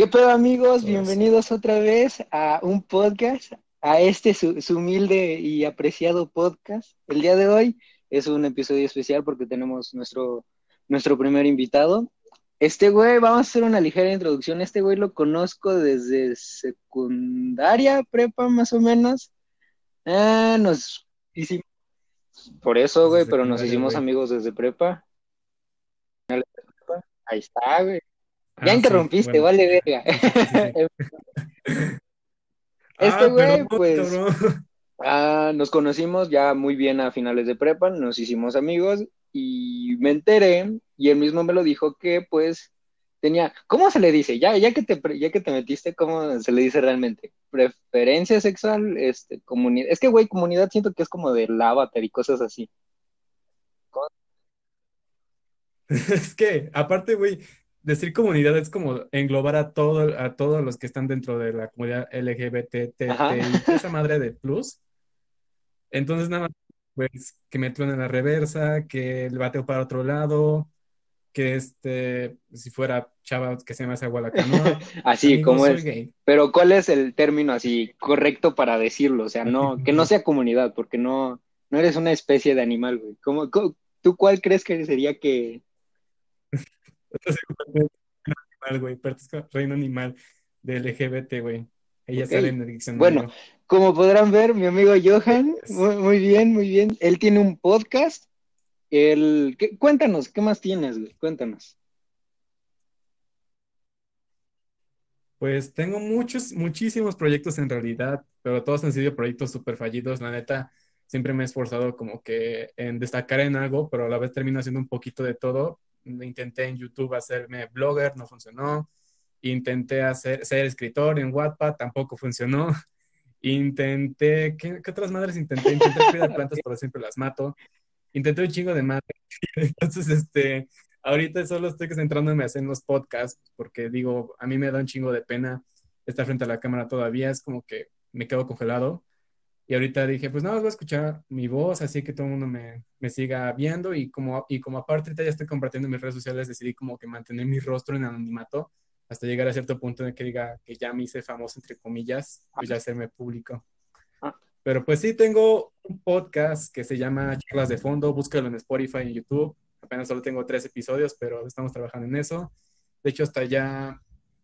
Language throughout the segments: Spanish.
¿Qué pedo amigos? Bienvenidos otra vez a un podcast, a este su, humilde y apreciado podcast. El día de hoy es un episodio especial porque tenemos nuestro, nuestro primer invitado. Este güey, vamos a hacer una ligera introducción. Este güey lo conozco desde secundaria, prepa más o menos. Ah, nos hicimos, por eso, güey, pero nos hicimos amigos desde prepa. Ahí está, güey. Ya ah, interrumpiste, vale verga. este ah, güey, pues. Ah, nos conocimos ya muy bien a finales de prepa, nos hicimos amigos y me enteré y él mismo me lo dijo que pues tenía, ¿cómo se le dice? Ya, ya que te ya que te metiste, ¿cómo se le dice realmente? Preferencia sexual, este, comunidad. Es que güey, comunidad siento que es como de avatar y cosas así. Es que, aparte, güey, decir comunidad es como englobar a todo, a todos los que están dentro de la comunidad LGBT, esa madre de plus. Entonces, nada más, pues, que me en la reversa, que el bateo para otro lado, que este, si fuera chava, que se llama esa gualacanoa. así como es. Pero, ¿cuál es el término así correcto para decirlo? O sea, no, que no sea comunidad, porque no, no eres una especie de animal, güey. ¿Cómo, tú cuál crees que sería que animal, güey. reino animal de LGBT, güey. Ella sale en el diccionario. Bueno, como podrán ver, mi amigo Johan, muy, bien, muy bien. Él tiene un podcast. El... Cuéntanos, ¿qué más tienes, güey? Cuéntanos. Pues tengo muchos, muchísimos proyectos en realidad, pero todos han sido proyectos súper fallidos. La neta, siempre me he esforzado como que en destacar en algo, pero a la vez termino haciendo un poquito de todo intenté en YouTube hacerme blogger, no funcionó. Intenté hacer, ser escritor en Wattpad, tampoco funcionó. Intenté, ¿qué, otras madres intenté? Intenté cuidar plantas, pero siempre las mato. Intenté un chingo de madre. Entonces, este, ahorita solo estoy centrándome hacer los podcasts, porque digo, a mí me da un chingo de pena estar frente a la cámara todavía, es como que me quedo congelado. Y ahorita dije, pues nada, voy a escuchar mi voz, así que todo el mundo me, me, siga viendo. Y como, y como aparte ya estoy compartiendo en mis redes sociales, decidí como que mantener mi rostro en anonimato hasta llegar a cierto punto en que diga que ya me hice famoso, entre comillas, pues ya hacerme público. Ah. Pero pues sí, tengo un podcast que se llama Charlas de Fondo, búscalo en Spotify y en YouTube. Apenas solo tengo tres episodios, pero estamos trabajando en eso. De hecho, hasta ya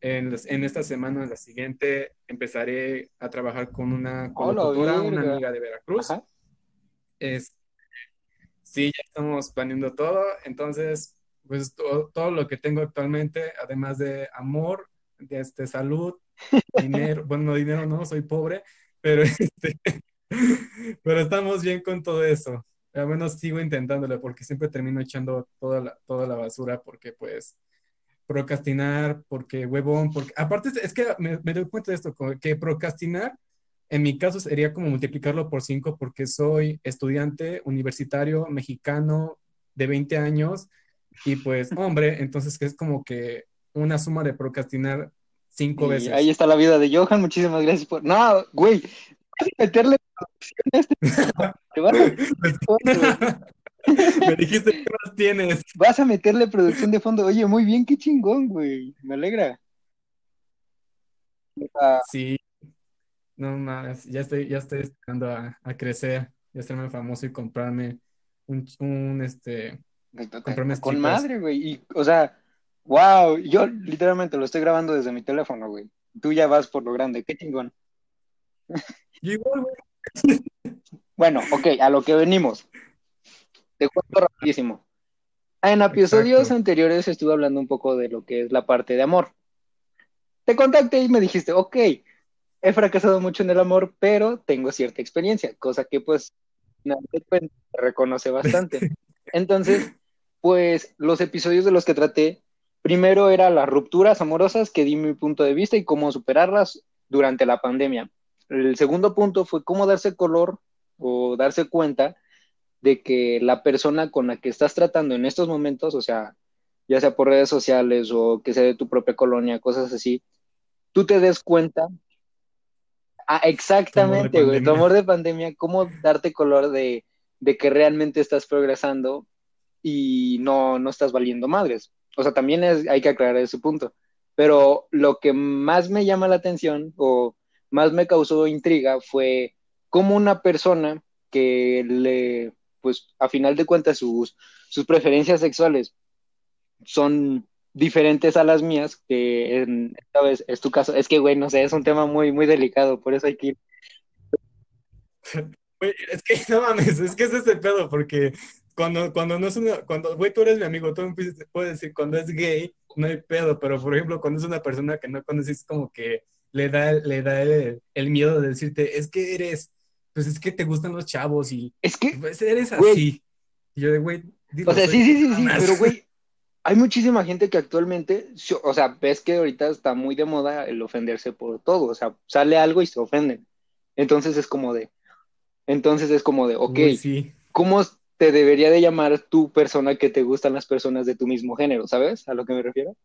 en, esta semana, en la siguiente, empezaré a trabajar con una colaboradora, una amiga de Veracruz. Es, sí, ya estamos planeando todo. Entonces, pues todo, lo que tengo actualmente, además de amor, de este, salud, dinero, bueno, no dinero no, soy pobre, pero, este, pero estamos bien con todo eso. Al menos sigo intentándolo porque siempre termino echando toda la, toda la basura porque pues procrastinar, porque huevón, porque aparte es que me, doy cuenta de esto, que procrastinar en mi caso sería como multiplicarlo por cinco porque soy estudiante universitario mexicano de 20 años y pues hombre, entonces que es como que una suma de procrastinar cinco veces. Ahí está la vida de Johan, muchísimas gracias por... No, güey, meterle este... Me dijiste que más tienes. Vas a meterle producción de fondo. Oye, muy bien, qué chingón, güey. Me alegra. Sí. No más, ya estoy, ya estoy esperando a, crecer, ya estarme famoso y comprarme un, un este, comprarme con madre, güey. Y, o sea, wow, yo literalmente lo estoy grabando desde mi teléfono, güey. Tú ya vas por lo grande, qué chingón. igual, güey. Bueno, ok, a lo que venimos. Te cuento rapidísimo. En episodios anteriores estuve hablando un poco de lo que es la parte de amor. Te contacté y me dijiste, ok, he fracasado mucho en el amor, pero tengo cierta experiencia, cosa que pues te reconoce bastante. Entonces, pues los episodios de los que traté, primero era las rupturas amorosas, que di mi punto de vista y cómo superarlas durante la pandemia. El segundo punto fue cómo darse color o darse cuenta de que la persona con la que estás tratando en estos momentos, o sea, ya sea por redes sociales o que sea de tu propia colonia, cosas así, tú te des cuenta. Ah, exactamente, güey, tu amor de pandemia, cómo darte color de, que realmente estás progresando y no, no estás valiendo madres. O sea, también hay que aclarar ese punto. Pero lo que más me llama la atención o más me causó intriga fue cómo una persona que le, pues a final de cuentas sus, sus preferencias sexuales son diferentes a las mías, que en, esta vez es tu caso. Es que, güey, no sé, es un tema muy, muy delicado, por eso hay que ir. es que no mames, es que es ese pedo, porque cuando, cuando no es una, cuando, güey, tú eres mi amigo, tú me puedes decir, cuando es gay, no hay pedo, pero por ejemplo, cuando es una persona que no conoces, como que le da, le da el, el, miedo de decirte, es que eres, pues es que te gustan los chavos y es que pues eres así. Y yo de, güey, o sea, sí, sí, sí, sí, pero güey, hay muchísima gente que actualmente, o sea, ves que ahorita está muy de moda el ofenderse por todo, o sea, sale algo y se ofenden. Entonces es como de, entonces es como de, ok, ¿cómo te debería de llamar tu persona que te gustan las personas de tu mismo género? ¿Sabes a lo que me refiero?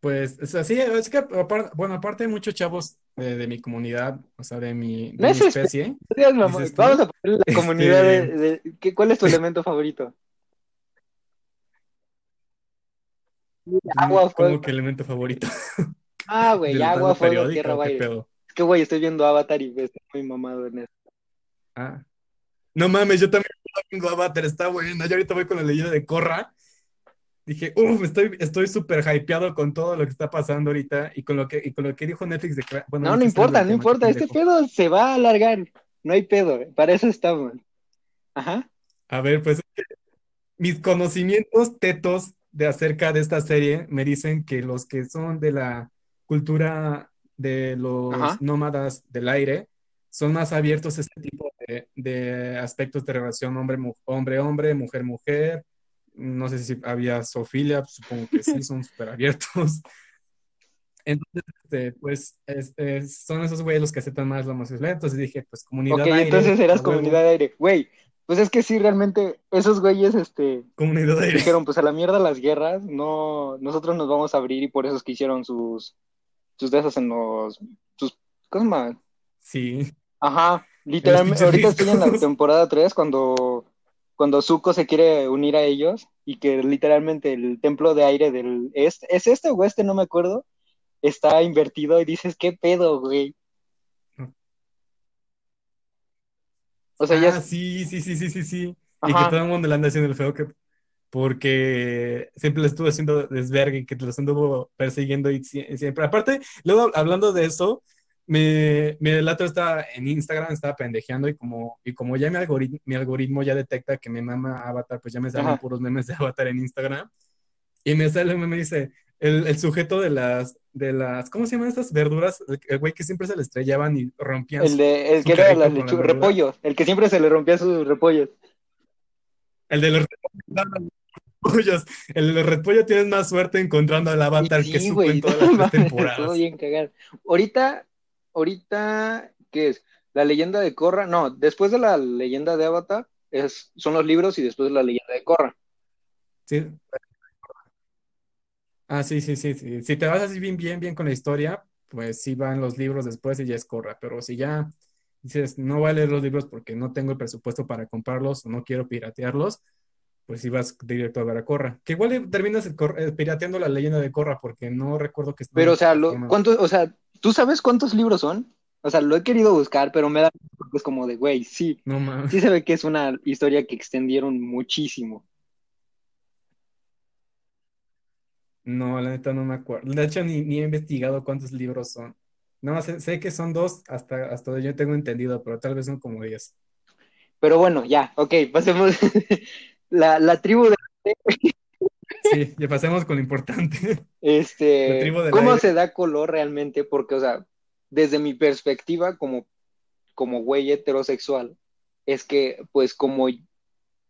Pues, es así, es que, bueno, aparte hay muchos chavos de, mi comunidad, o sea, de mi, de mi especie. Vamos a poner la comunidad de, de, ¿Cuál es tu elemento favorito? Agua, fuego. ¿Cómo que elemento favorito? Ah, güey, agua, fuego, tierra, aire. Es que, güey, estoy viendo Avatar y estoy muy mamado en eso. Ah. No mames, yo también viendo Avatar, está bueno. Yo ahorita voy con la leyenda de Korra dije, uff, estoy estoy súper hypeado con todo lo que está pasando ahorita y con lo que, y con lo que dijo Netflix. De bueno, no, no importa, no importa, este pedo se va a alargar, no hay pedo, para eso estamos. Ajá. A ver, pues mis conocimientos tetos de acerca de esta serie me dicen que los que son de la cultura de los nómadas del aire son más abiertos a este tipo de, de aspectos de relación hombre-hombre, mujer-mujer, no sé si había Sofía, supongo que sí, son súper abiertos. Entonces, este, pues, este, son esos güeyes los que aceptan más la homosexualidad. Entonces dije, pues, comunidad aire. entonces eras comunidad de aire. Güey, pues es que sí, realmente, esos güeyes, este... Comunidad de aire. Dijeron, pues, a la mierda las guerras, no... Nosotros nos vamos a abrir y por eso es que hicieron sus... Sus de esas en los... Sus... ¿Cómo se llama? Sí. Ajá, literalmente, ahorita estoy en la temporada 3 cuando cuando Zuko se quiere unir a ellos y que literalmente el templo de aire del este, ¿es este o este? No me acuerdo, está invertido y dices, ¿qué pedo, güey? O sea, ya... Ah, sí, sí, sí, sí, sí, sí. Y que todo el mundo le anda haciendo el feo que... Porque siempre le estuvo haciendo desvergue, que te los anduvo persiguiendo y siempre. Aparte, luego hablando de eso, me, mi relato está en Instagram, estaba pendejeando y como, y como ya mi algoritmo, mi algoritmo ya detecta que me mama Avatar, pues ya me salen puros memes de Avatar en Instagram. Y me sale, me dice, el, el, sujeto de las, de las, ¿cómo se llaman estas verduras? El, güey que siempre se le estrellaban y rompían. El, de, el que era la lechuga, repollo, el que siempre se le rompía sus repollos. El de los repollos. El de repollo tienes más suerte encontrando al avatar que su en todas las temporadas. bien. Ahorita ahorita, ¿qué es? La leyenda de Korra, no, después de la leyenda de Avatar, es, son los libros y después de la leyenda de Korra. Sí. Ah, sí, sí, sí, sí. Si te vas así bien, bien, bien con la historia, pues sí van los libros después y ya es Korra. Pero si ya dices, no voy a leer los libros porque no tengo el presupuesto para comprarlos o no quiero piratearlos, pues sí vas directo a ver a Korra. Que igual terminas eh, pirateando la leyenda de Korra porque no recuerdo que... Pero, o sea, lo, ¿cuánto, o sea, ¿Tú sabes cuántos libros son? O sea, lo he querido buscar, pero me da es como de, güey, sí. No mames. Sí se ve que es una historia que extendieron muchísimo. No, la neta no me acuerdo. De hecho, ni, he investigado cuántos libros son. No, sé, sé que son dos, hasta, hasta yo tengo entendido, pero tal vez son como diez. Pero bueno, ya, ok, pasemos. la, la tribu de... Sí, ya pasemos con lo importante. Este, ¿cómo se da color realmente? Porque, o sea, desde mi perspectiva como, como güey heterosexual, es que, pues, como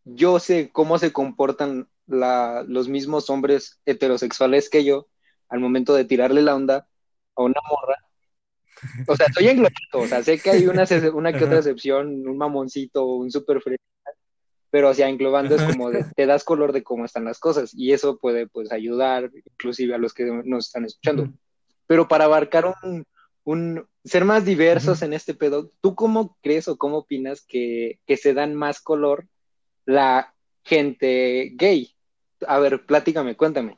yo sé cómo se comportan la, los mismos hombres heterosexuales que yo al momento de tirarle la onda a una morra. O sea, soy englobado, o sea, sé que hay una, una que otra excepción, un mamoncito, un super fresco pero o sea, englobando es como de, te das color de cómo están las cosas y eso puede pues ayudar inclusive a los que nos están escuchando. Pero para abarcar un, un ser más diversos en este pedo, ¿tú cómo crees o cómo opinas que, que se dan más color la gente gay? A ver, platícame, cuéntame.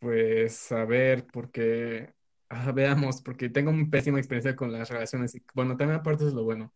Pues a ver, porque ah, veamos, porque tengo una pésima experiencia con las relaciones y bueno, también aparte es lo bueno.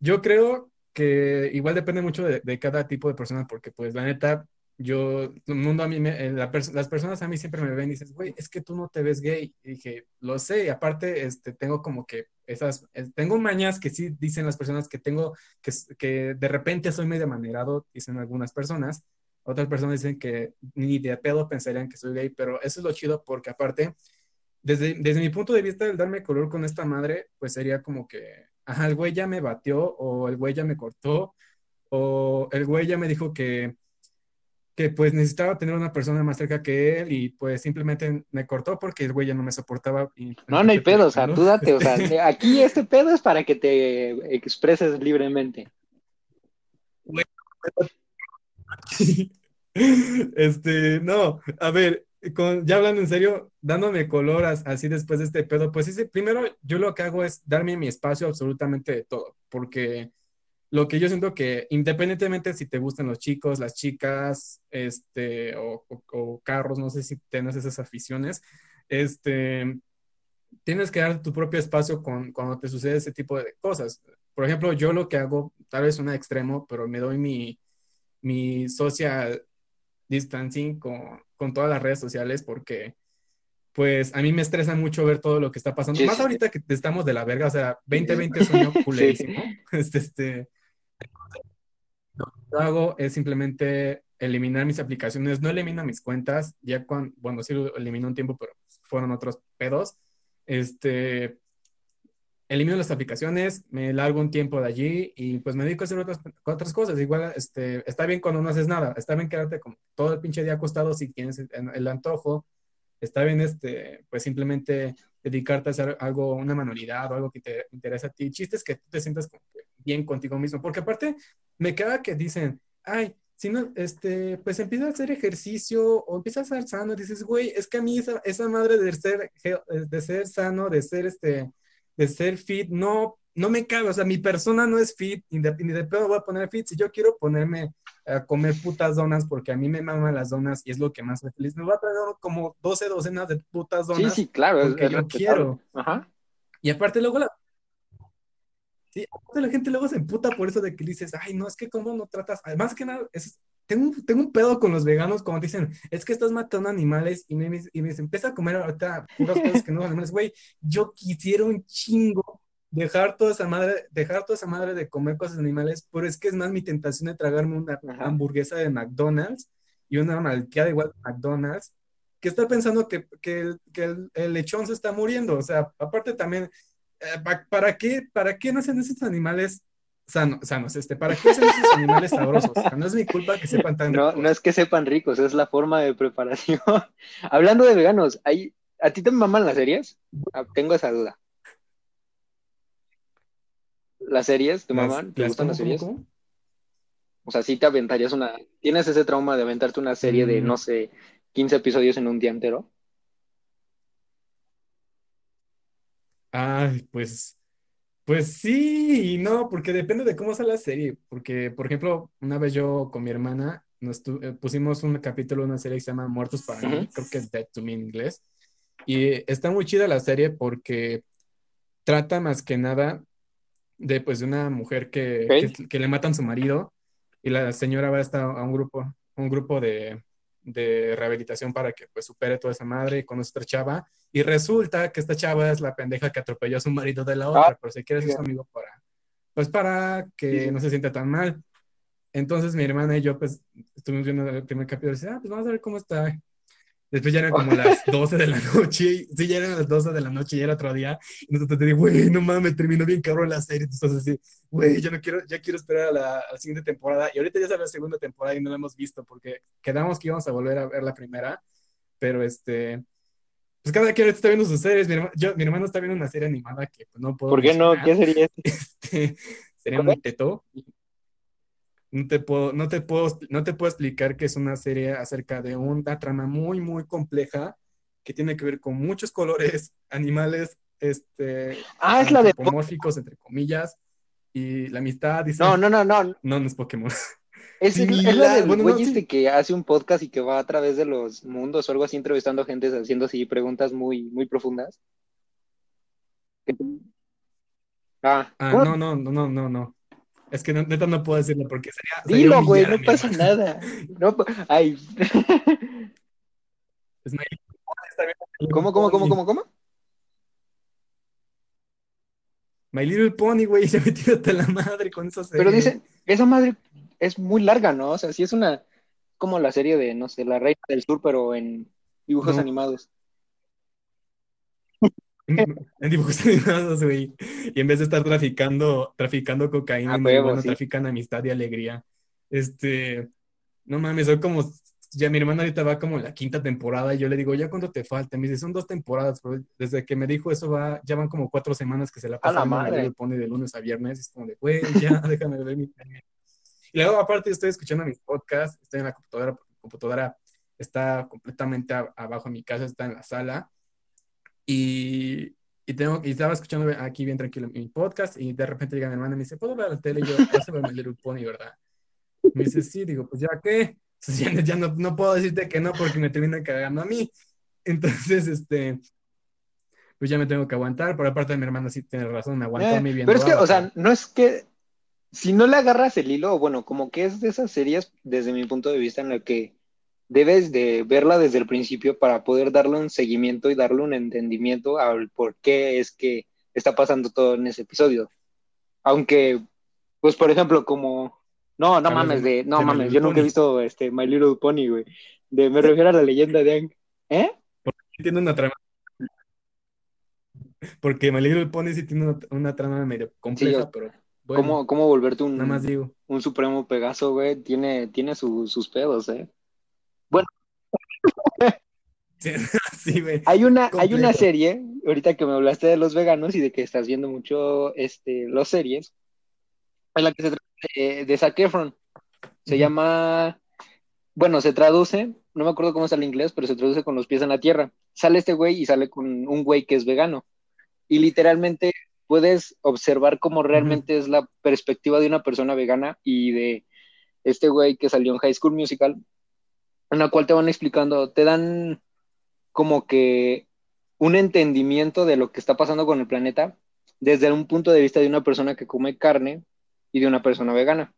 Yo creo que igual depende mucho de, de cada tipo de persona, porque pues la neta, yo, el mundo a mí, me- eh, la las personas a mí siempre me ven y dicen, güey, es que tú no te ves gay. Y dije, lo sé, y aparte, este, tengo como que esas, tengo mañas que sí dicen las personas que tengo, que, que de repente soy medio amanerado, dicen algunas personas. Otras personas dicen que ni de pedo pensarían que soy gay, pero eso es lo chido porque aparte, desde, desde mi punto de vista, el darme color con esta madre, pues sería como que, ajá, el güey ya me batió o el güey ya me cortó o el güey ya me dijo que que pues necesitaba tener una persona más cerca que él y pues simplemente me cortó porque el güey ya no me soportaba. Y, No, no hay pedo, o sea, tú date, o sea, aquí este pedo es para que te expreses libremente. Este, no, a ver, con- ya hablando en serio, dándome color as- así después de este pedo, pues sí, primero yo lo que hago es darme mi espacio absolutamente de todo, porque lo que yo siento que independientemente si te gustan los chicos, las chicas, este, o, o- o carros, no sé si tienes esas aficiones, este, tienes que dar tu propio espacio con, cuando te sucede ese tipo de cosas. Por ejemplo, yo lo que hago, tal vez un extremo, pero me doy mi, mi social distancing con, con todas las redes sociales porque pues a mí me estresa mucho ver todo lo que está pasando. Sí, Más sí. ahorita que estamos de la verga, o sea, 2020 es un año culerísimo. Este, este, lo que hago es simplemente eliminar mis aplicaciones, no elimino mis cuentas, ya cuando, bueno, sí lo elimino un tiempo, pero fueron otros pedos. Este, elimino las aplicaciones, me largo un tiempo de allí y pues me dedico a hacer otras, otras cosas. Igual, este, está bien cuando no haces nada, está bien quedarte como todo el pinche día acostado si tienes el, antojo, está bien, este, pues simplemente dedicarte a hacer algo, una manualidad o algo que te interesa a ti. Chiste es que tú te sientas bien contigo mismo, porque aparte me queda que dicen, ay, si no, este, pues empieza a hacer ejercicio o empieza a ser sano, dices, güey, es que a mí esa, esa madre de ser, de ser sano, de ser este, de ser fit, no, no me cabe, o sea, mi persona no es fit, ni de, ni de pedo voy a poner fit, si yo quiero ponerme a comer putas donas porque a mí me maman las donas y es lo que más me feliz, me voy a traer como 12 docenas de putas donas Sí, sí, claro, es, porque es yo quiero. Ajá. Y aparte luego la... Sí, la gente luego se emputa por eso de que dices, ay, no, es que cómo no tratas, además que nada, es, tengo, tengo un pedo con los veganos cuando dicen, es que estás matando animales y me, y me dicen, empieza a comer ahorita puras cosas que no son animales, güey, yo quisiera un chingo dejar toda esa madre, dejar toda esa madre de comer cosas animales, pero es que es más mi tentación de tragarme una Ajá. hamburguesa de McDonald's y una malteada igual de McDonald's, que estar pensando que, que, el, que el, el lechón se está muriendo, o sea, aparte también, ¿para qué, para qué nacen esos animales sano- sanos? Este, ¿para qué hacen esos animales sabrosos? No es mi culpa que sepan tan No, ricos. no es que sepan ricos, es la forma de preparación. Hablando de veganos, ¿hay, ¿a ti te maman las series? Ah, Tengo esa duda. ¿Las series te maman? ¿Te gustan ¿cómo, las series? cómo? O sea, sí te aventarías una... ¿Tienes ese trauma de aventarte una serie de, Mm. no sé, 15 episodios en un día entero? Ay, pues, pues sí y no, porque depende de cómo sea la serie. Porque, por ejemplo, una vez yo con mi hermana nos tu- eh, pusimos un capítulo de una serie que se llama Muertos para mí, Ujú. creo que es Dead to Me en inglés. Y está muy chida la serie porque trata más que nada de, pues, de una mujer que, Ok. que, que le matan su marido y la señora va a estar a un grupo, un grupo de, de rehabilitación para que pues supere toda esa madre y conoce otra chava y resulta que esta chava es la pendeja que atropelló a su marido de la otra, Ah, pero se quiere ser su amigo para, pues para que Sí, no se sienta tan mal. Entonces mi hermana y yo pues estuvimos viendo el primer capítulo y dice, ah, pues vamos a ver cómo está. Después ya eran como las 12 de la noche, sí, ya eran las 12 de la noche y era otro día. Y nosotros te digo, güey, no mames, terminó bien cabrón la serie. Entonces así, güey, ya no quiero, ya quiero esperar a la, a la siguiente temporada. Y ahorita ya sale la segunda temporada y no la hemos visto porque quedamos que íbamos a volver a ver la primera. Pero este, pues cada quien ahorita está viendo sus series. Mi hermano, yo, mi hermano está viendo una serie animada que pues, no puedo ¿Por qué no? ¿Qué es? Este, sería muy teto. No te puedo, no te puedo, no te puedo explicar que es una serie acerca de una trama muy, muy compleja que tiene que ver con muchos colores, animales, este, Ah, es la de... entre comillas, y la amistad. No, no, no, no. no, no es Pokémon. Es, es la del bueno, güey no, sí. este que hace un podcast y que va a través de los mundos o algo así, entrevistando gente, haciendo así preguntas muy, muy profundas. Ah, Ah, no, no, no, no, no, no. Es que neta no puedo decirlo porque sería, sería Dilo, güey, no pasa nada. No, ay, ¿cómo, cómo, cómo, cómo, cómo? My Little Pony, güey, se metió hasta la madre con esa Pero serie. dicen, esa madre es muy larga, ¿no? O sea, sí es una, como la serie de, no sé, La Reina del Sur, pero en dibujos No. animados. En, dibujos animados, güey. Y en vez de estar traficando, traficando cocaína A y huevo, marihuana, sí. trafican amistad y alegría. Este, no mames, soy como, ya mi hermana ahorita va como la quinta temporada y yo le digo, ¿ya cuánto te falta? Me dice, son dos temporadas, pero desde que me dijo eso va, ya van como cuatro semanas que se la A la pasa viendo My madre. Little Pony de lunes a viernes. Es como de, güey, ya, déjame ver mi serie". Y luego, aparte, estoy escuchando mis podcasts, estoy en la computadora, computadora está completamente a- abajo en mi casa, está en la sala. Y, y, tengo, y estaba escuchando aquí bien tranquilo mi podcast y de repente llega mi hermana y me dice, ¿puedo ver la tele? Y yo, vas a ver My Little Pony, ¿verdad? Me dice, sí, digo, pues ya qué. Ya, ya no, no puedo decirte que no porque me termina cagando a mí. Entonces, este, pues ya me tengo que aguantar, pero aparte mi hermana sí tiene razón, me aguantó Eh, a mí viendo pero es que, o sea, no es que, si no le agarras el hilo, bueno, como que es de esas series, desde mi punto de vista, en la que debes de verla desde el principio para poder darle un seguimiento y darle un entendimiento al por qué es que está pasando todo en ese episodio. Aunque, pues, por ejemplo, como, no, no mames, de- no de mames, yo nunca he visto este My Little Pony, güey. De, me refiero a la leyenda de Aang. ¿Eh? tiene una trama. Porque My Little Pony sí tiene una, una trama medio compleja, yo- pero bueno, ¿Cómo, cómo volverte un, nada más digo. un supremo Pegaso, güey? Tiene, tiene su- sus pedos, ¿eh? Sí. Hay una, hay una serie, ahorita que me hablaste de los veganos y de que estás viendo mucho este, las series, en la que se trata de, de Zac Efron. Se llama, bueno, se traduce, no me acuerdo cómo sale en inglés, pero se traduce con los pies en la tierra. Sale este güey y sale con un güey que es vegano. Y literalmente puedes observar cómo realmente es la perspectiva de una persona vegana y de este güey que salió en High School Musical, en la cual te van explicando, te dan como que un entendimiento de lo que está pasando con el planeta desde un punto de vista de una persona que come carne y de una persona vegana.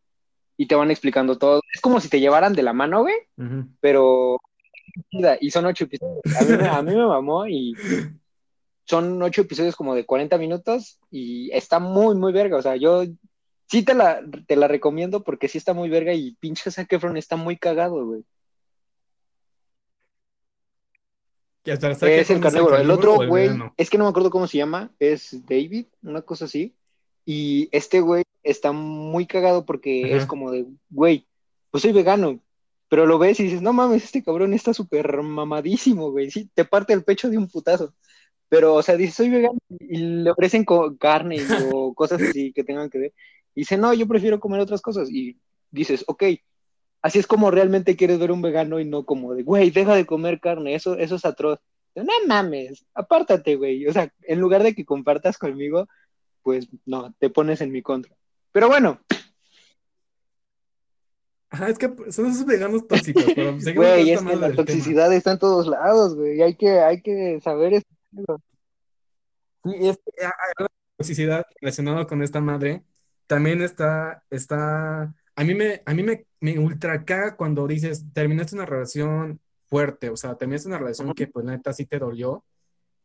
Y te van explicando todo. Es como si te llevaran de la mano, güey, pero y son ocho episodios. A mí, me- a mí me mamó y son ocho episodios como de 40 minutos y está muy, muy verga. O sea, yo sí te la, te la recomiendo porque sí está muy verga y pinche Zac Efron está muy cagado, güey. Hasta Es el carnívoro. El otro güey, es que no me acuerdo cómo se llama, es David, una cosa así. Y este güey está muy cagado porque Ajá. es como de, güey, pues soy vegano. Pero lo ves y dices, no mames, este cabrón está súper mamadísimo, güey. Sí, te parte el pecho de un putazo. Pero, o sea, dice, soy vegano y le ofrecen carne o cosas así que tengan que ver. Y dice, no, yo prefiero comer otras cosas. Y dices, ok, así es como realmente quieres ver un vegano y no como de, güey, deja de comer carne, eso, eso es atroz. No mames, apártate, güey. O sea, en lugar de que compartas conmigo, pues no, te pones en mi contra. Pero bueno, Ajá, es que son esos veganos tóxicos, pero güey, es que la tema. toxicidad está en todos lados, güey. Hay que, hay que saber eso. Sí, es que, ah, ah, toxicidad relacionada con esta madre también está, está, a mí me, a mí me, me ultra caga cuando dices, terminaste una relación fuerte, o sea, terminaste una relación que pues neta sí te dolió,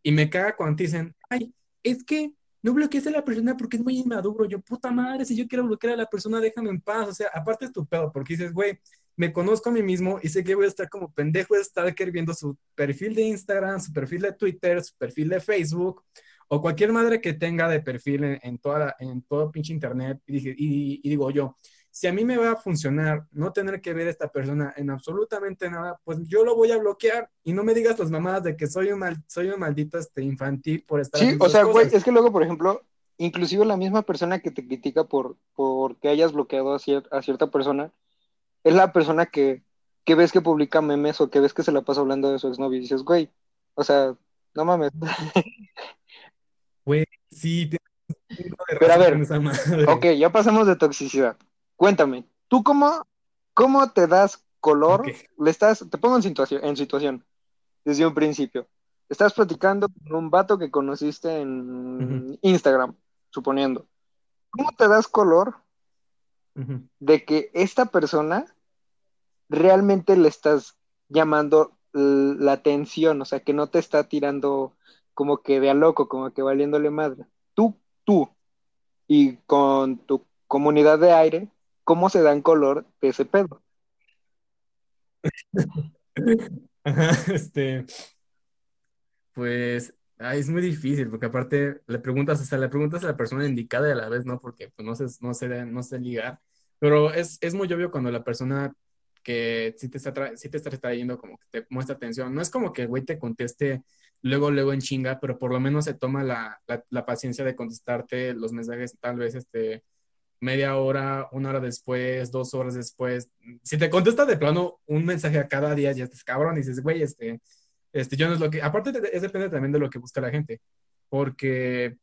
y me caga cuando te dicen, ay, es que no bloquees a la persona porque es muy inmaduro, yo, puta madre, si yo quiero bloquear a la persona, déjame en paz, o sea, aparte es tu pedo, porque dices, güey, me conozco a mí mismo y sé que voy a estar como pendejo de stalker viendo su perfil de Instagram, su perfil de Twitter, su perfil de Facebook, o cualquier madre que tenga de perfil en, en toda la- en todo pinche internet, y, dije, y, y digo yo, si a mí me va a funcionar no tener que ver a esta persona en absolutamente nada, pues yo lo voy a bloquear y no me digas las mamadas de que soy un, mal, soy un maldito este, infantil por estar Sí, o sea, güey, es que luego, por ejemplo, inclusive la misma persona que te critica por, por que hayas bloqueado a, cier- a cierta persona, es la persona que, que ves que publica memes o que ves que se la pasa hablando de su exnovio y dices, güey, o sea, no mames. Güey, sí, Pero a ver. Ok, ya pasamos de toxicidad. Cuéntame, ¿tú cómo, ¿Cómo te das color? Le estás, te pongo en situación, en situación, desde un principio. Estás platicando con un vato que conociste en Instagram, suponiendo. ¿Cómo te das color de que esta persona realmente le estás llamando la atención? O sea, que no te está tirando como que de a loco, como que valiéndole madre. Tú, tú, y con tu comunidad de aire, ¿cómo se dan color de ese pedo? este, pues es muy difícil, porque aparte le preguntas, o le preguntas a la persona indicada a la vez no, porque pues, no sé, no sé, no sé ligar, pero es, es muy obvio cuando la persona que sí te está, sí te está trayendo como que te muestra atención, no es como que el güey te conteste luego, luego en chinga, pero por lo menos se toma la, la, paciencia de contestarte los mensajes tal vez este, media hora, una hora después, dos horas después. Si te contesta de plano un mensaje a cada día, ya estás cabrón y dices, güey, este, este, yo no es lo que, aparte es depende también de lo que busca la gente, porque,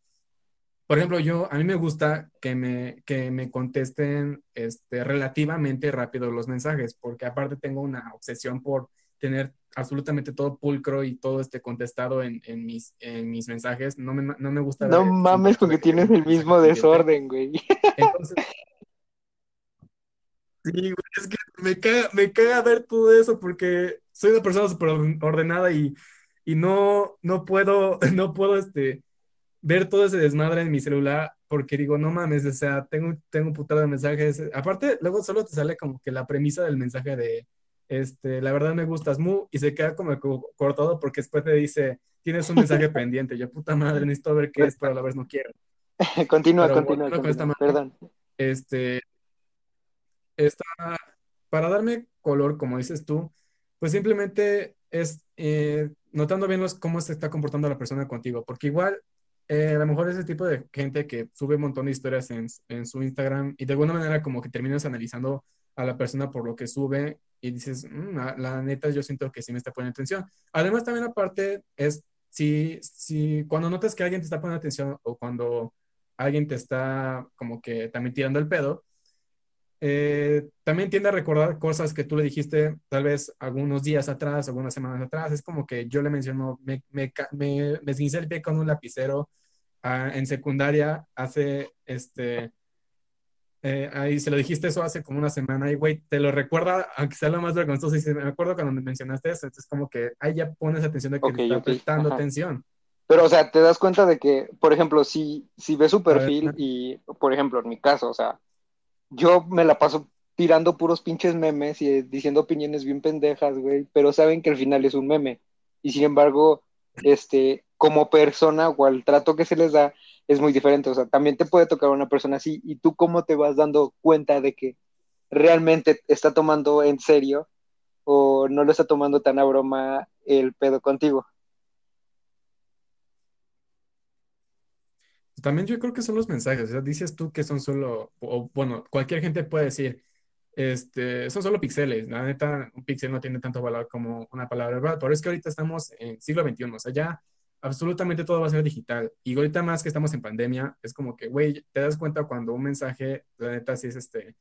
por ejemplo, yo, a mí me gusta que me, que me contesten este, relativamente rápido los mensajes, porque aparte tengo una obsesión por tener absolutamente todo pulcro y todo este contestado en, en mis, en mis mensajes. No me, no me gusta. No mames, porque tienes el mismo desorden, güey. Entonces, Sí, güey, es que me caga, me caga ver todo eso porque soy una persona súper ordenada y, y no, no puedo, no puedo este, ver todo ese desmadre en mi celular porque digo, no mames, o sea, tengo, tengo un putado de mensajes. Aparte, luego solo te sale como que la premisa del mensaje de, este, la verdad me gustas mu, y se queda como cortado porque después te dice, tienes un mensaje pendiente. Yo, puta madre, necesito ver qué es, pero a la vez no quiero. continúa, continúa, perdón. Este, está, para darme color, como dices tú, pues simplemente es eh, notando bien cómo se está comportando la persona contigo, porque igual eh, a lo mejor ese tipo de gente que sube un montón de historias en, en, su Instagram y de alguna manera como que terminas analizando a la persona por lo que sube y dices, mm, la, neta yo siento que sí me está poniendo atención. Además también aparte es si, si cuando notas que alguien te está poniendo atención o cuando alguien te está como que también tirando el pedo, eh, también tiende a recordar cosas que tú le dijiste tal vez algunos días atrás, algunas semanas atrás. Es como que yo le menciono, me, me, me, me el pie con un lapicero ah, en secundaria hace, este, eh, ahí se lo dijiste eso hace como una semana y, güey, te lo recuerda, aunque sea lo más vergonzoso. Y me acuerdo cuando me mencionaste eso, entonces como que ahí ya pones atención de que te está prestando atención. Pero, o sea, te das cuenta de que, por ejemplo, si, si ves su perfil y, por ejemplo, en mi caso, o sea, yo me la paso tirando puros pinches memes y diciendo opiniones bien pendejas, güey, pero saben que al final es un meme. Y sin embargo, este, como persona o al trato que se les da, es muy diferente. O sea, también te puede tocar una persona así. ¿Y tú cómo te vas dando cuenta de que realmente está tomando en serio o no lo está tomando tan a broma el pedo contigo? También yo creo que son los mensajes, o sea, dices tú que son solo, o bueno, cualquier gente puede decir, este, son solo píxeles, la neta, un píxel no tiene tanto valor como una palabra verbal, pero es que ahorita estamos en siglo XXI, o sea, ya absolutamente todo va a ser digital, y ahorita más que estamos en pandemia, es como que, güey, te das cuenta cuando un mensaje, la neta, sí es este,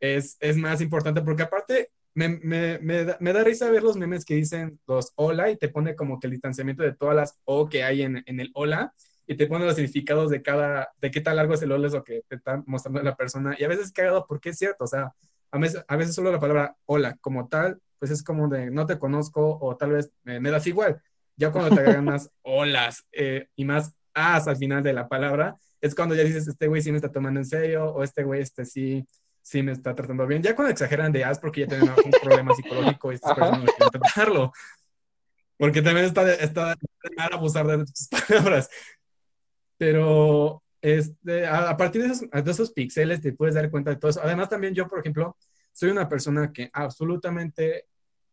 es, es más importante, porque aparte, me, me, me, da, me, da, risa ver los memes que dicen los hola y te pone como que el distanciamiento de todas las o que hay en, en el hola y te pone los significados de cada, de qué tan largo es el hola, es lo que te está mostrando la persona. Y a veces es cagado porque es cierto, o sea, a veces, a veces solo la palabra hola como tal, pues es como de no te conozco o tal vez me, das igual. Ya cuando te agregan más olas eh, y más as al final de la palabra, es cuando ya dices, este güey sí me está tomando en serio o este güey este sí, sí me está tratando bien. Ya cuando exageran de as porque ya tienen un problema psicológico y estas personas no quieren tratarlo. Porque también está, está, está abusar de tus palabras. Pero este, a, partir de esos, de esos píxeles te puedes dar cuenta de todo eso. Además, también yo, por ejemplo, soy una persona que absolutamente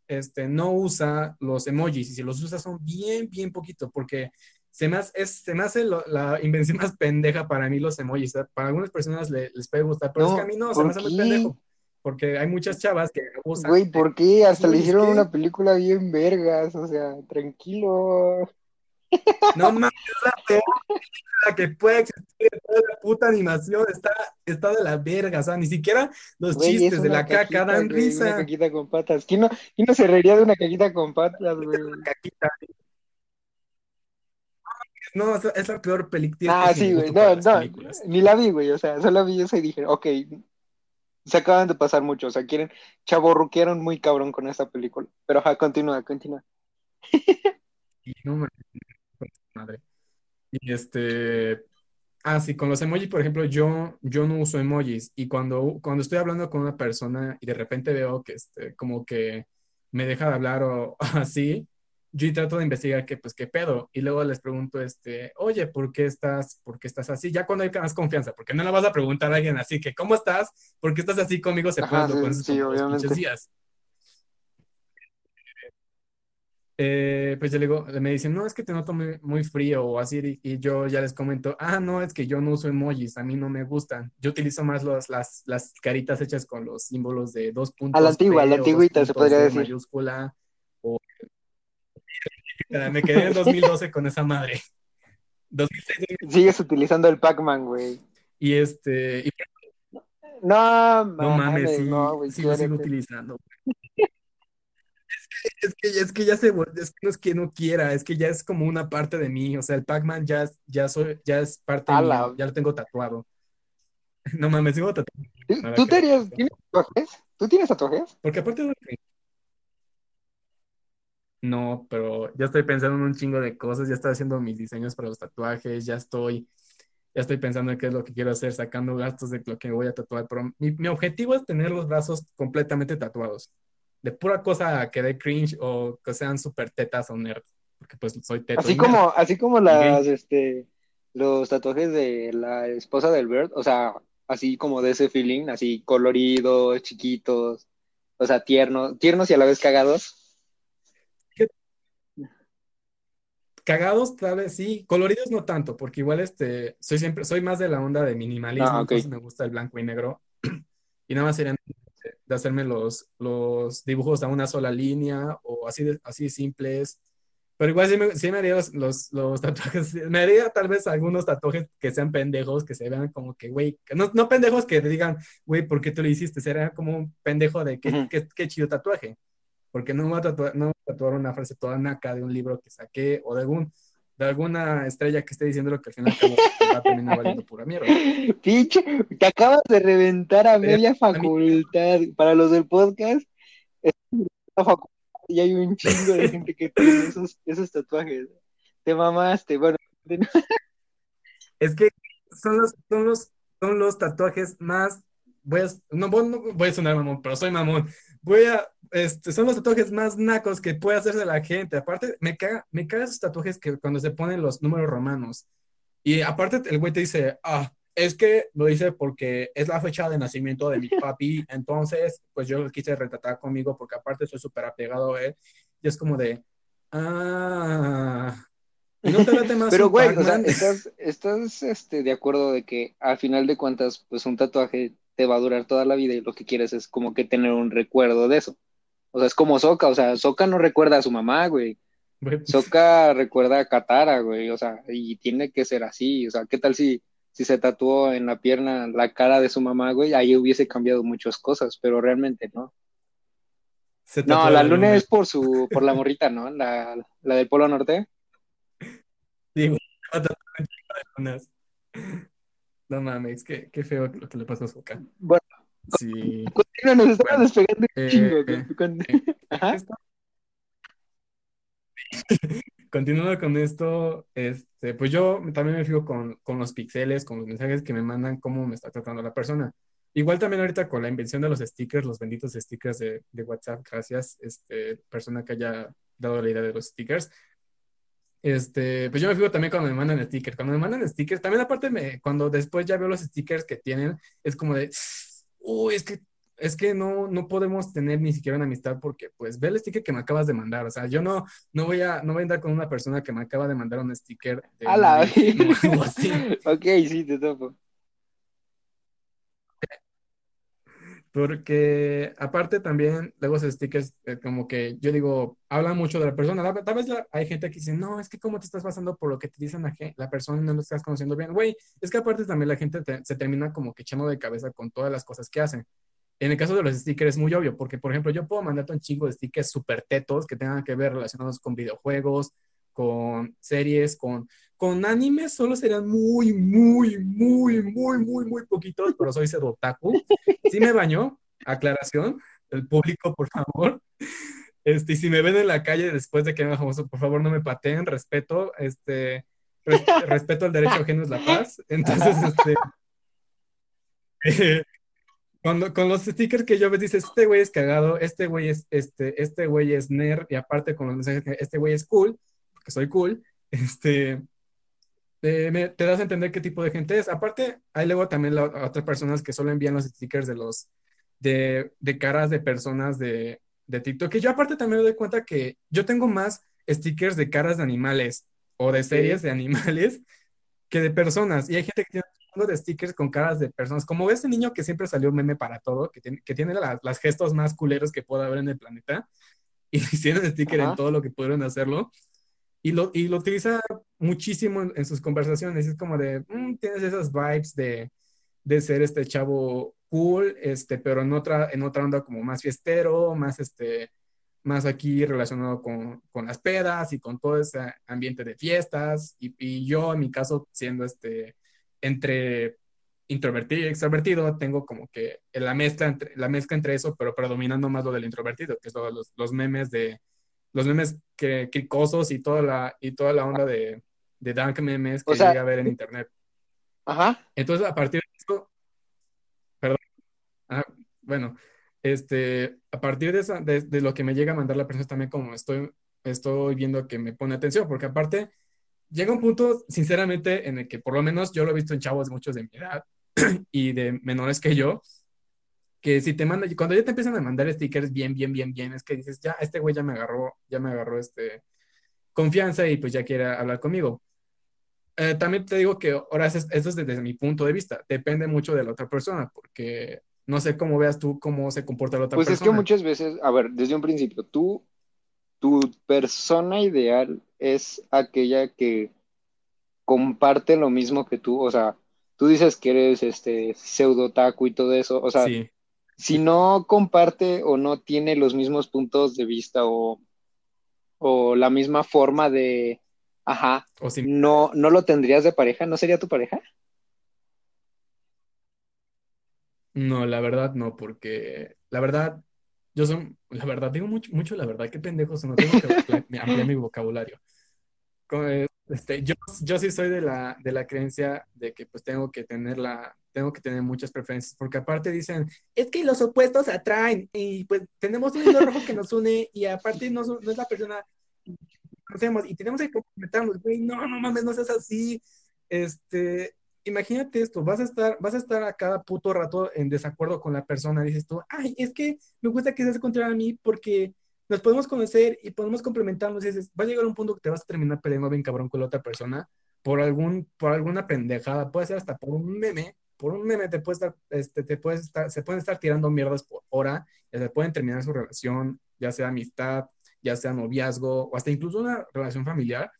este, no usa los emojis y si los usa son bien, bien poquito porque se me hace, es, se me hace la invención más pendeja para mí los emojis. Para algunas personas les puede gustar, pero es que a mí no, se me hace muy pendejo. Porque hay muchas chavas que usan. Güey, ¿por qué? Hasta le hicieron una película bien vergas, o sea, tranquilo. No mames, es la peor película que puede existir en toda la puta animación. Está, está de la verga. O sea, ni siquiera los Güey, chistes de la caca cajita, dan güey, Una risa. caquita con patas. ¿Quién no, quién no se reiría de una caquita con patas, güey? Caquita. No, es la, peor película. Ah, sí, güey. No, no, ni la vi, güey. O sea, solo vi esa y dije, ok, se acaban de pasar mucho. O sea, quieren, chaborruquearon muy cabrón con esta película. Pero ajá, continúa, continúa. No madre. Y este, ah, sí, con los emojis, por ejemplo, yo, yo no uso emojis. Y cuando, cuando estoy hablando con una persona y de repente veo que este, como que me deja de hablar o así, yo trato de investigar qué, pues, qué pedo. Y luego les pregunto, este, oye, ¿por qué estás, por qué estás así? Ya cuando hay más confianza, porque no le vas a preguntar a alguien así que, ¿cómo estás? ¿Por qué estás así conmigo? Se puede sí, sí, obviamente. días. Eh, pues yo le digo, me dicen, no, es que te noto muy, muy frío o así, y, y yo ya les comento, ah, no, es que yo no uso emojis, a mí no me gustan. Yo utilizo más los, las, las caritas hechas con los símbolos de dos puntos. A la antigua, a la antigüita, se podría de decir. mayúscula. O... Me quedé en 2012 con esa madre. 2006, Sigues utilizando el Pac-Man, güey. y este, y No, no mames, sí, no, güey, sí lo sigo utilizando. Es que, es que ya se, es que no es que no quiera, es que ya es como una parte de mí, o sea, el Pac-Man ya, es- ya, soy, ya es parte Ala. mía, ya lo tengo tatuado. No mames, sigo tatuado. ¿Tú, te harías, tienes tatuajes? ¿Tú tienes tatuajes? Porque aparte de... No, pero ya estoy pensando en un chingo de cosas, ya estoy haciendo mis diseños para los tatuajes, ya estoy, ya estoy pensando en qué es lo que quiero hacer, sacando gastos de lo que voy a tatuar, pero mi, mi objetivo es tener los brazos completamente tatuados, de pura cosa que dé cringe o que sean súper tetas o nerd, porque pues soy teto Así como, así como las, este, los tatuajes de la esposa del Bird, o sea, así como de ese feeling, así coloridos, chiquitos, o sea, tiernos, tiernos y a la vez cagados. Cagados, tal vez sí, coloridos no tanto, porque igual este, soy siempre, soy más de la onda de minimalismo, Ah, entonces me gusta el blanco y negro, y nada más serían de, de hacerme los, los dibujos a una sola línea, o así, de- así simples, pero igual sí me, sí me haría los, los, los tatuajes, me haría tal vez algunos tatuajes que sean pendejos, que se vean como que, güey, no, no pendejos que te digan, güey, ¿por qué tú lo hiciste? Será como un pendejo de qué, qué, qué chido tatuaje. Porque no me voy a tatuar, no voy a tatuar una frase toda naca de un libro que saqué o de, algún, de alguna estrella que esté diciendo lo que al final acabo, va a terminar valiendo pura mierda. Pinche, te acabas de reventar a media a mí- facultad. Para los del podcast, es una facultad y hay un chingo de gente que tiene esos, esos tatuajes. Te mamaste. Bueno, Es que son los, son los, son los tatuajes más, voy a, no, no voy a sonar mamón, pero soy mamón. Voy a, este, son los tatuajes más nacos que puede hacerse la gente. Aparte, me caga, me caga esos tatuajes que cuando se ponen los números romanos. Y aparte el güey te dice, ah, es que lo hice porque es la fecha de nacimiento de mi papi, entonces pues yo lo quise retratar conmigo porque aparte soy súper apegado a él. Y es como de, ah, y no te late más pero güey, o sea, estás, estás este, de acuerdo de que al final de cuentas, pues un tatuaje te va a durar toda la vida y lo que quieres es como que tener un recuerdo de eso. O sea, es como Soka, o sea, Soka no recuerda a su mamá, güey. Soka recuerda a Katara, güey, o sea, y tiene que ser así, o sea, ¿qué tal si, si se tatuó en la pierna la cara de su mamá, güey? Ahí hubiese cambiado muchas cosas, pero realmente no. se No, la luna es por su, por la morrita, ¿no? La, la del Polo Norte. Sí, güey, lunas. No mames, qué, qué feo lo que le pasó a Soka. Bueno, Sí. continúa, nos estamos despegando un chingo. eh, eh, Ajá. esto- Continuando con esto, este, pues yo también me fijo con, con los pixeles, con los mensajes que me mandan, cómo me está tratando la persona. Igual también ahorita con la invención de los stickers, los benditos stickers de, de WhatsApp, gracias, este, persona que haya dado la idea de los stickers. Este, pues yo me fijo también cuando me mandan stickers. Cuando me mandan stickers, también aparte me, cuando después ya veo los stickers que tienen, es como de, uy, es que, es que no, no podemos tener ni siquiera una amistad porque, pues, ve el sticker que me acabas de mandar. O sea, yo no, no voy a, no voy a andar con una persona que me acaba de mandar un sticker de A la Navidad o algo así. Ok, sí, te topo. Porque aparte también, luego esos stickers, eh, como que yo digo, hablan mucho de la persona. Tal vez hay gente que dice, no, es que cómo te estás pasando por lo que te dicen la, la persona no lo estás conociendo bien. Güey, es que aparte también la gente se termina como que echando de cabeza con todas las cosas que hacen. En el caso de los stickers es muy obvio, porque por ejemplo, yo puedo mandarte un chingo de stickers súper tetos que tengan que ver relacionados con videojuegos, con series, con, con animes, solo serían muy, muy, muy, muy, muy, muy poquitos, pero soy otaku. Sí me baño, aclaración, el público, por favor. Este, y si me ven en la calle después de que me famoso, por favor no me pateen, respeto, este, respeto el derecho ajeno es la paz. Entonces, este, cuando, con los stickers que yo me dices, este güey es cagado, este güey es, este, este güey es nerd, y aparte con los mensajes este güey es cool, porque soy cool, este, te, das a entender qué tipo de gente es. Aparte, hay luego también otras personas que solo envían los stickers de los, de, de caras de personas de, de TikTok, que yo aparte también me doy cuenta que yo tengo más stickers de caras de animales o de series de animales que de personas. Y hay gente que tiene de stickers con caras de personas, como ese niño que siempre salió meme para todo, que tiene, que tiene las gestos más culeros que pueda haber en el planeta, y tiene sticker en todo lo que pudieron hacerlo y lo, y lo utiliza muchísimo en, sus conversaciones. Es como de, mm, tienes esas vibes de, de, ser este chavo cool, este, pero en otra, en otra onda como más fiestero, más, este, más aquí relacionado con, con las pedas y con todo ese ambiente de fiestas. Y, y, yo, en mi caso, siendo este, entre introvertido y extrovertido, tengo como que la mezcla entre, la mezcla entre eso, pero predominando más lo del introvertido, que es los, los memes de los memes que, cricosos y toda la, y toda la onda de, de dank memes que llega a ver en internet. Ajá. Entonces, a partir de eso, perdón, bueno, este, a partir de, esa, de, lo que me llega a mandar la persona también como estoy, estoy viendo que me pone atención, porque aparte llega un punto, sinceramente, en el que por lo menos yo lo he visto en chavos muchos de mi edad y de menores que yo, que si te manda, cuando ya te empiezan a mandar stickers bien, bien, bien, bien, es que dices, ya, este güey ya me agarró, ya me agarró este confianza y pues ya quiere hablar conmigo. Eh, también te digo que ahora eso es desde mi punto de vista, depende mucho de la otra persona, porque no sé cómo veas tú cómo se comporta la otra persona. Pues es que muchas veces, a ver, desde un principio, tú, tu persona ideal es aquella que comparte lo mismo que tú, o sea, tú dices que eres este pseudo taco y todo eso, o sea, sí si no comparte o no tiene los mismos puntos de vista o, la misma forma de, ajá, no, no lo tendrías de pareja, ¿no sería tu pareja? No, la verdad no, porque la verdad, yo soy, la verdad, digo mucho, mucho la verdad, qué pendejo, no tengo que ampliar mi vocabulario. Este, yo, yo sí soy de la, de la creencia de que pues tengo que tener la, tengo que tener muchas preferencias, porque aparte dicen, es que los opuestos atraen, y pues tenemos un hilo rojo que nos une, y aparte no, no es la persona que conocemos, y tenemos que complementarnos, güey, no, no mames, no seas así, este, imagínate esto, vas a estar, vas a estar a cada puto rato en desacuerdo con la persona, dices tú, ay, es que me gusta que seas contra a mí porque nos podemos conocer y podemos complementarnos, y dices, va a llegar un punto que te vas a terminar peleando bien cabrón con la otra persona, por algún, por alguna pendejada, puede ser hasta por un meme, por un meme te puede estar, este, te puedes estar, se pueden estar tirando mierdas por hora, ya se pueden terminar su relación, ya sea amistad, ya sea noviazgo, o hasta incluso una relación familiar.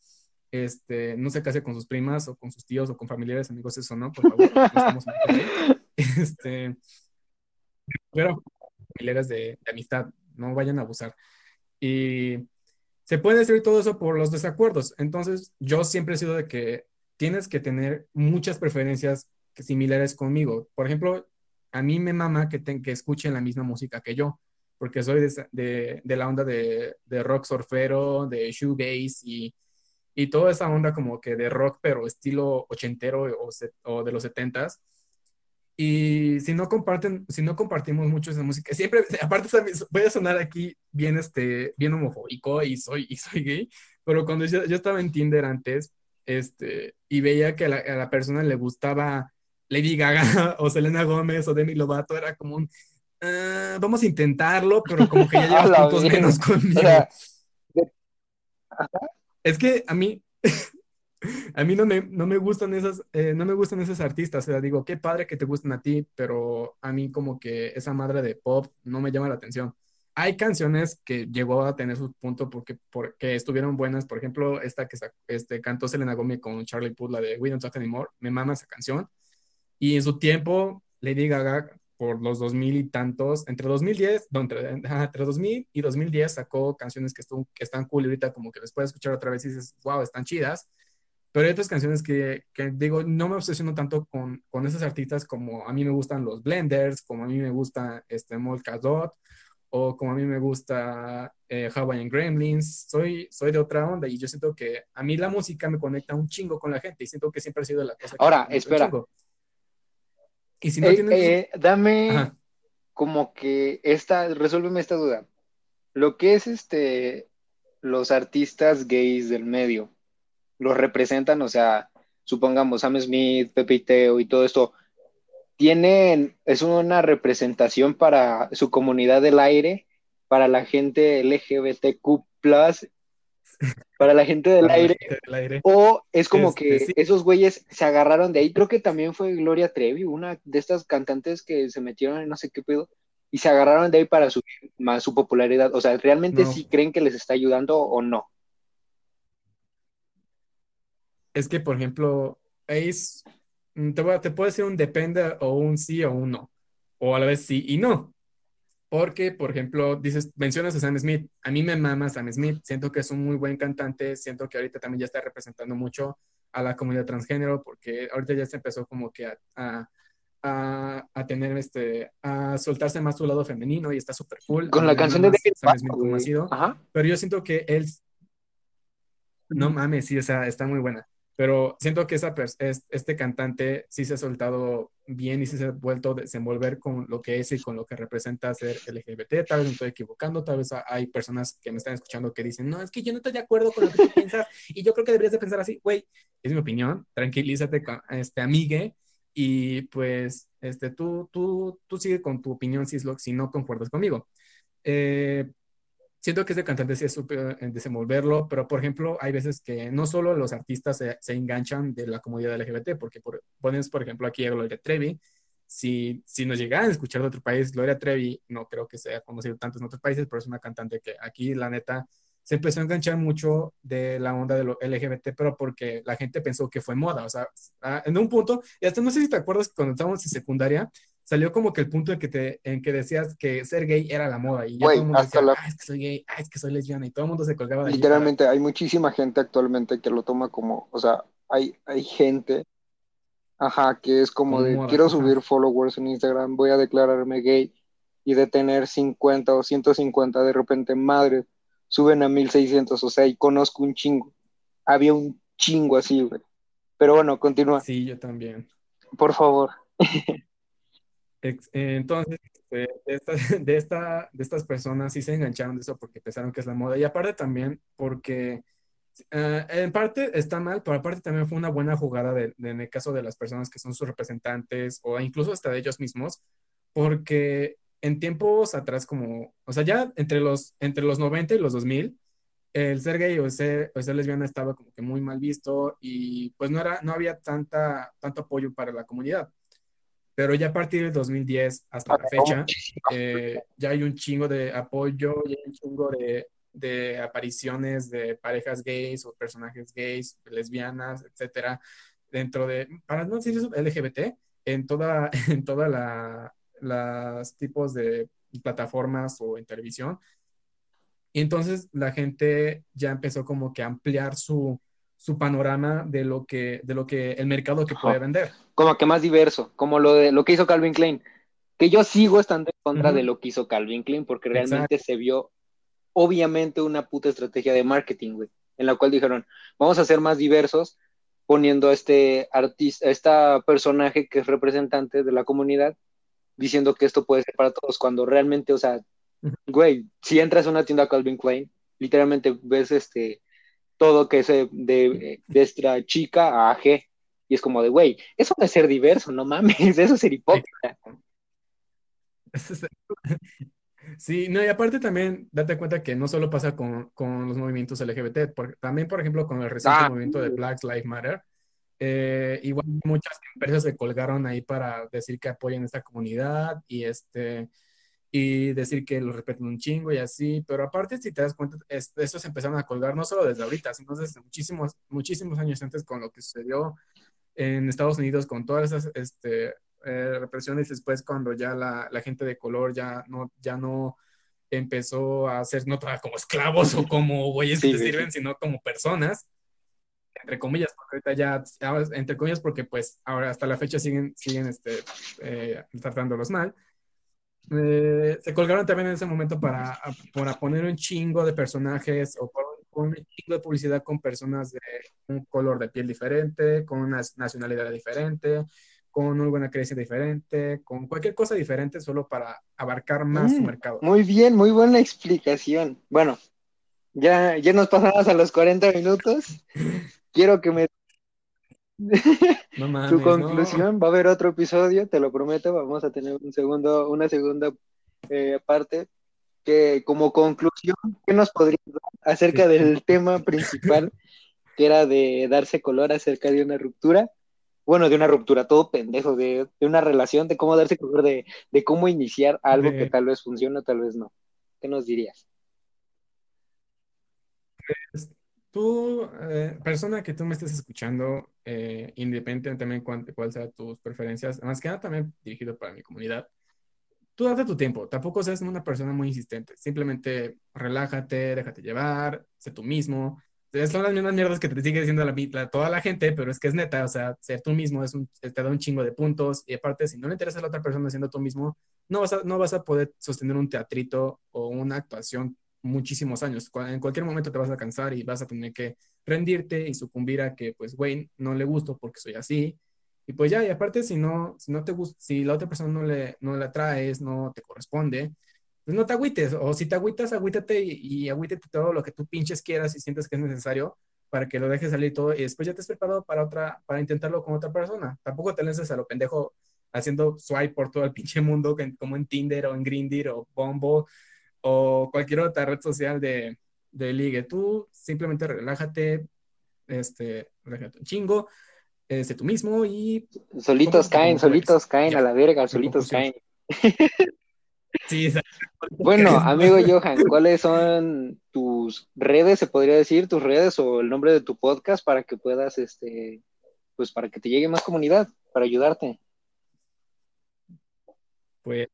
Este, no se case con sus primas o con sus tíos o con familiares, amigos, eso no, por favor, no estamos Este, pero familiares de, de amistad, no vayan a abusar. Y se puede decir todo eso por los desacuerdos. Entonces, yo siempre he sido de que tienes que tener muchas preferencias similares conmigo. Por ejemplo, a mí me mama que, que escuchen la misma música que yo, porque soy de, de, la onda de, de, rock surfero, de shoegaze y, y toda esa onda como que de rock, pero estilo ochentero o, o de los setentas. Y si no comparten, si no compartimos mucho esa música, siempre, aparte voy a sonar aquí bien, este, bien homofóbico y soy, y soy gay, pero cuando yo, yo estaba en Tinder antes, este, y veía que a la, a la persona le gustaba Lady Gaga o Selena Gómez o Demi Lovato, era como un, ah, vamos a intentarlo, pero como que ya llevas puntos menos conmigo. es que a mí, a mí no me, no me gustan esas, eh, no me gustan esos artistas, o sea, digo, qué padre que te gusten a ti, pero a mí como que esa madre de pop no me llama la atención. Hay canciones que llegó a tener su punto porque, porque estuvieron buenas, por ejemplo, esta que este, cantó Selena Gomez con Charlie Puth, la de We Don't Talk Anymore, me mama esa canción, y en su tiempo Lady Gaga por los 2000 y tantos, entre 2010, no, entre, entre 2000 y 2010 sacó canciones que, que están cool y ahorita como que les puedes escuchar otra vez y dices, wow, están chidas, pero hay otras canciones que, que digo, no me obsesiono tanto con, con esas artistas como a mí me gustan los Blenders, como a mí me gusta este Molka Dot, o como a mí me gusta eh, Hawaiian Gremlins, soy, soy de otra onda y yo siento que a mí la música me conecta un chingo con la gente y siento que siempre ha sido la cosa. Ahora, espera. Y si no eh, eh, dame como que esta, resuélveme esta duda. Lo que es este, los artistas gays del medio, los representan, o sea, supongamos Sam Smith, Pepe Teo y todo esto, tienen, es una representación para su comunidad del aire, para la gente LGBTQ, para la gente del, aire, O es como este, que esos güeyes se agarraron de ahí. Creo que también fue Gloria Trevi, una de estas cantantes que se metieron en no sé qué pedo y se agarraron de ahí para subir más su popularidad. O sea, ¿realmente sí creen que les está ayudando o no? Es que, por ejemplo, es, mm, te, te puede decir un depende o un sí o un no. O a la vez sí y no. Porque, por ejemplo, dices, mencionas a Sam Smith. A mí me mama Sam Smith. Siento que es un muy buen cantante. Siento que ahorita también ya está representando mucho a la comunidad transgénero, porque ahorita ya se empezó como que a, a, a, tener este, a soltarse más su lado femenino y está súper cool. Con la canción de Sam Smith como ha sido. Pero yo siento que él, no mames, sí, o sea, está muy buena. Pero siento que esa este cantante sí se ha soltado bien y sí se ha vuelto a desenvolver con lo que es y con lo que representa ser LGBT. Tal vez me estoy equivocando, tal vez hay personas que me están escuchando que dicen, no, es que yo no estoy de acuerdo con lo que tú piensas y yo creo que deberías de pensar así. Güey, es mi opinión, tranquilízate, este, amigue, y pues este, tú, tú, tú sigue con tu opinión si, es lo, si no concuerdas conmigo. Eh, siento que este cantante sí es súper en desenvolverlo, pero por ejemplo, hay veces que no solo los artistas se, se enganchan de la comunidad LGBT, porque por, pones, por ejemplo, aquí a Gloria Trevi, si, si nos llegaran a escuchar de otro país, Gloria Trevi, no creo que sea conocido tanto en otros países, pero es una cantante que aquí, la neta, se empezó a enganchar mucho de la onda de lo LGBT, pero porque la gente pensó que fue moda, o sea, en un punto, y hasta no sé si te acuerdas cuando estábamos en secundaria, salió como que el punto en que, te, en que decías que ser gay era la moda y ya todo el mundo decía, ah, es que soy gay, ah, es que soy lesbiana y todo el mundo se colgaba de Literalmente, hay muchísima gente actualmente que lo toma como, o sea, hay, hay gente, ajá, que es como de, quiero subir followers en Instagram, voy a declararme gay y de tener 50 o 150 de repente, madre, suben a 1600, o sea, y conozco un chingo. Había un chingo así, güey. Pero bueno, continúa. Sí, yo también. Por favor. Entonces, este, de, esta, de, estas personas sí se engancharon de eso porque pensaron que es la moda. Y aparte también porque eh, en parte está mal, pero aparte también fue una buena jugada de, en el caso de las personas que son sus representantes o incluso hasta de ellos mismos, porque en tiempos atrás como, o sea, ya entre los, entre los 90 y los 2000, el ser gay o ser, o ser lesbiana estaba como que muy mal visto y pues no, era, no había tanta, tanto apoyo para la comunidad. Pero ya a partir del 2010 hasta la fecha, eh, ya hay un chingo de apoyo, ya hay un chingo de, de apariciones de parejas gays o personajes gays, lesbianas, etcétera, dentro de, para no decir eso, LGBT, en toda, en toda la, las tipos de plataformas o en televisión. Y entonces la gente ya empezó como que a ampliar su, su panorama de lo que, de lo que el mercado que puede vender. Como que más diverso, como lo de lo que hizo Calvin Klein. Que yo sigo estando en contra de lo que hizo Calvin Klein, porque realmente se vio, obviamente, una puta estrategia de marketing, güey, en la cual dijeron, vamos a ser más diversos, poniendo a este artista, a esta personaje que es representante de la comunidad, diciendo que esto puede ser para todos, cuando realmente, o sea, güey, si entras a una tienda Calvin Klein, literalmente ves este todo que es de, de esta chica a G. Y es como de, güey, eso no es ser diverso, no mames, eso es ser hipócrita. Sí, no, y aparte también date cuenta que no solo pasa con, con los movimientos LGBT, porque también, por ejemplo, con el reciente ah. movimiento de Black Lives Matter, eh, igual muchas empresas se colgaron ahí para decir que apoyan esta comunidad y este y decir que lo respeten un chingo y así, pero aparte si te das cuenta, estos se empezaron a colgar no solo desde ahorita, sino desde muchísimos, muchísimos años antes con lo que sucedió en Estados Unidos con todas esas este, eh, represiones después cuando ya la, la, gente de color ya no, ya no empezó a ser no como esclavos o como güeyes que sirven, sino como personas entre comillas, porque ahorita ya, entre comillas, porque pues ahora hasta la fecha siguen, siguen este, eh, tratándolos mal. Eh, se colgaron también en ese momento para, para poner un chingo de personajes o por un chingo de publicidad con personas de un color de piel diferente, con una nacionalidad diferente, con una buena creencia diferente, con cualquier cosa diferente, solo para abarcar más su mm, mercado. Muy bien, muy buena explicación. Bueno, ya, ya nos pasamos a los 40 minutos. quiero que me... tu conclusión, va a haber otro episodio, te lo prometo, vamos a tener un segundo, una segunda eh, parte que como conclusión, ¿qué nos podrías dar acerca del tema principal, que era de darse color acerca de una ruptura? Bueno, de una ruptura, todo pendejo, de, una relación, de cómo darse color, de, cómo iniciar algo que tal vez funcione o tal vez no. ¿Qué nos dirías? Pues, Tú, eh, persona que tú me estés escuchando, eh, independientemente también cuál, cuál sean tus preferencias, más que nada también dirigido para mi comunidad, tú date tu tiempo, tampoco seas una persona muy insistente, simplemente relájate, déjate llevar, sé tú mismo. Son las mismas mierdas que te sigue diciendo la, toda la gente, pero es que es neta, o sea, ser tú mismo es un, te da un chingo de puntos y aparte, si no le interesa a la otra persona siendo tú mismo, no vas a, no vas a poder sostener un teatrito o una actuación muchísimos años. En cualquier momento te vas a cansar y vas a tener que rendirte y sucumbir a que, pues, Wayne, no le gusto porque soy así. Y pues ya, y aparte, si no, si no te gusta, si la otra persona no le, no le atraes, no te corresponde, pues no te agüites. O si te agüitas, agüítate y, y agüítate todo lo que tú pinches quieras y sientes que es necesario para que lo dejes salir todo y después ya te has preparado para otra, para intentarlo con otra persona. Tampoco te lances a lo pendejo haciendo swipe por todo el pinche mundo, como en Tinder o en Grindr o Bombo o cualquier otra red social de, de ligue. Tú simplemente relájate, este, relájate un chingo, este tú mismo y... Solitos caen, solitos caen a la verga, solitos caen. Sí, bueno, amigo Johan, ¿cuáles son tus redes, se podría decir, tus redes o el nombre de tu podcast para que puedas, este, pues para que te llegue más comunidad, para ayudarte? Pues,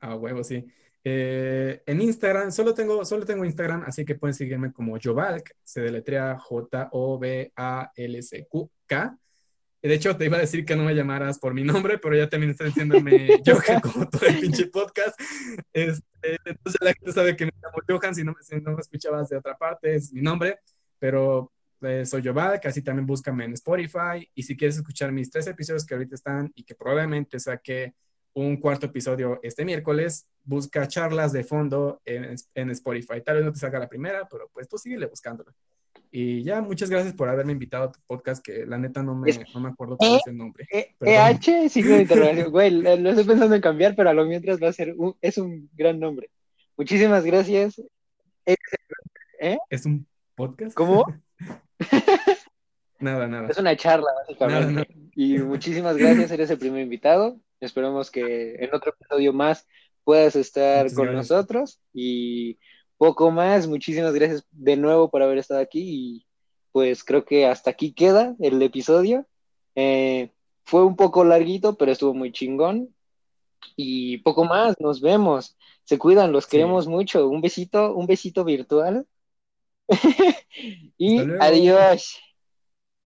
a huevo, sí. Eh, en Instagram, solo tengo, solo tengo Instagram, así que pueden seguirme como Jovalk, se deletrea J-O-B-A-L-C-Q-K. De hecho, te iba a decir que no me llamaras por mi nombre, pero ya también está diciéndome Johan como todo el pinche podcast. Este, entonces la gente sabe que me llamo Johan, si no, si no me escuchabas de otra parte, es mi nombre, pero eh, soy Jovalk, así también búscame en Spotify. Y si quieres escuchar mis tres episodios que ahorita están y que probablemente saque un cuarto episodio este miércoles. Busca charlas de fondo en, en, Spotify. Tal vez no te salga la primera, pero pues tú síguele buscándola. Y ya, muchas gracias por haberme invitado a tu podcast, que la neta no me, no me acuerdo cuál es el nombre. EH, signo de interrogación. Güey, lo estoy pensando en cambiar, pero a lo mientras va a ser un, es un gran nombre. Muchísimas gracias. ¿Eh? ¿Es un podcast? ¿Cómo? nada, nada. Es una charla, básicamente. Y muchísimas gracias, eres el primer invitado. Esperamos que en otro episodio más puedas estar con nosotros y poco más. Muchísimas gracias de nuevo por haber estado aquí y pues creo que hasta aquí queda el episodio. Eh, fue un poco larguito, pero estuvo muy chingón. Y poco más, nos vemos. Se cuidan, los queremos mucho. Un besito, un besito virtual. y adiós.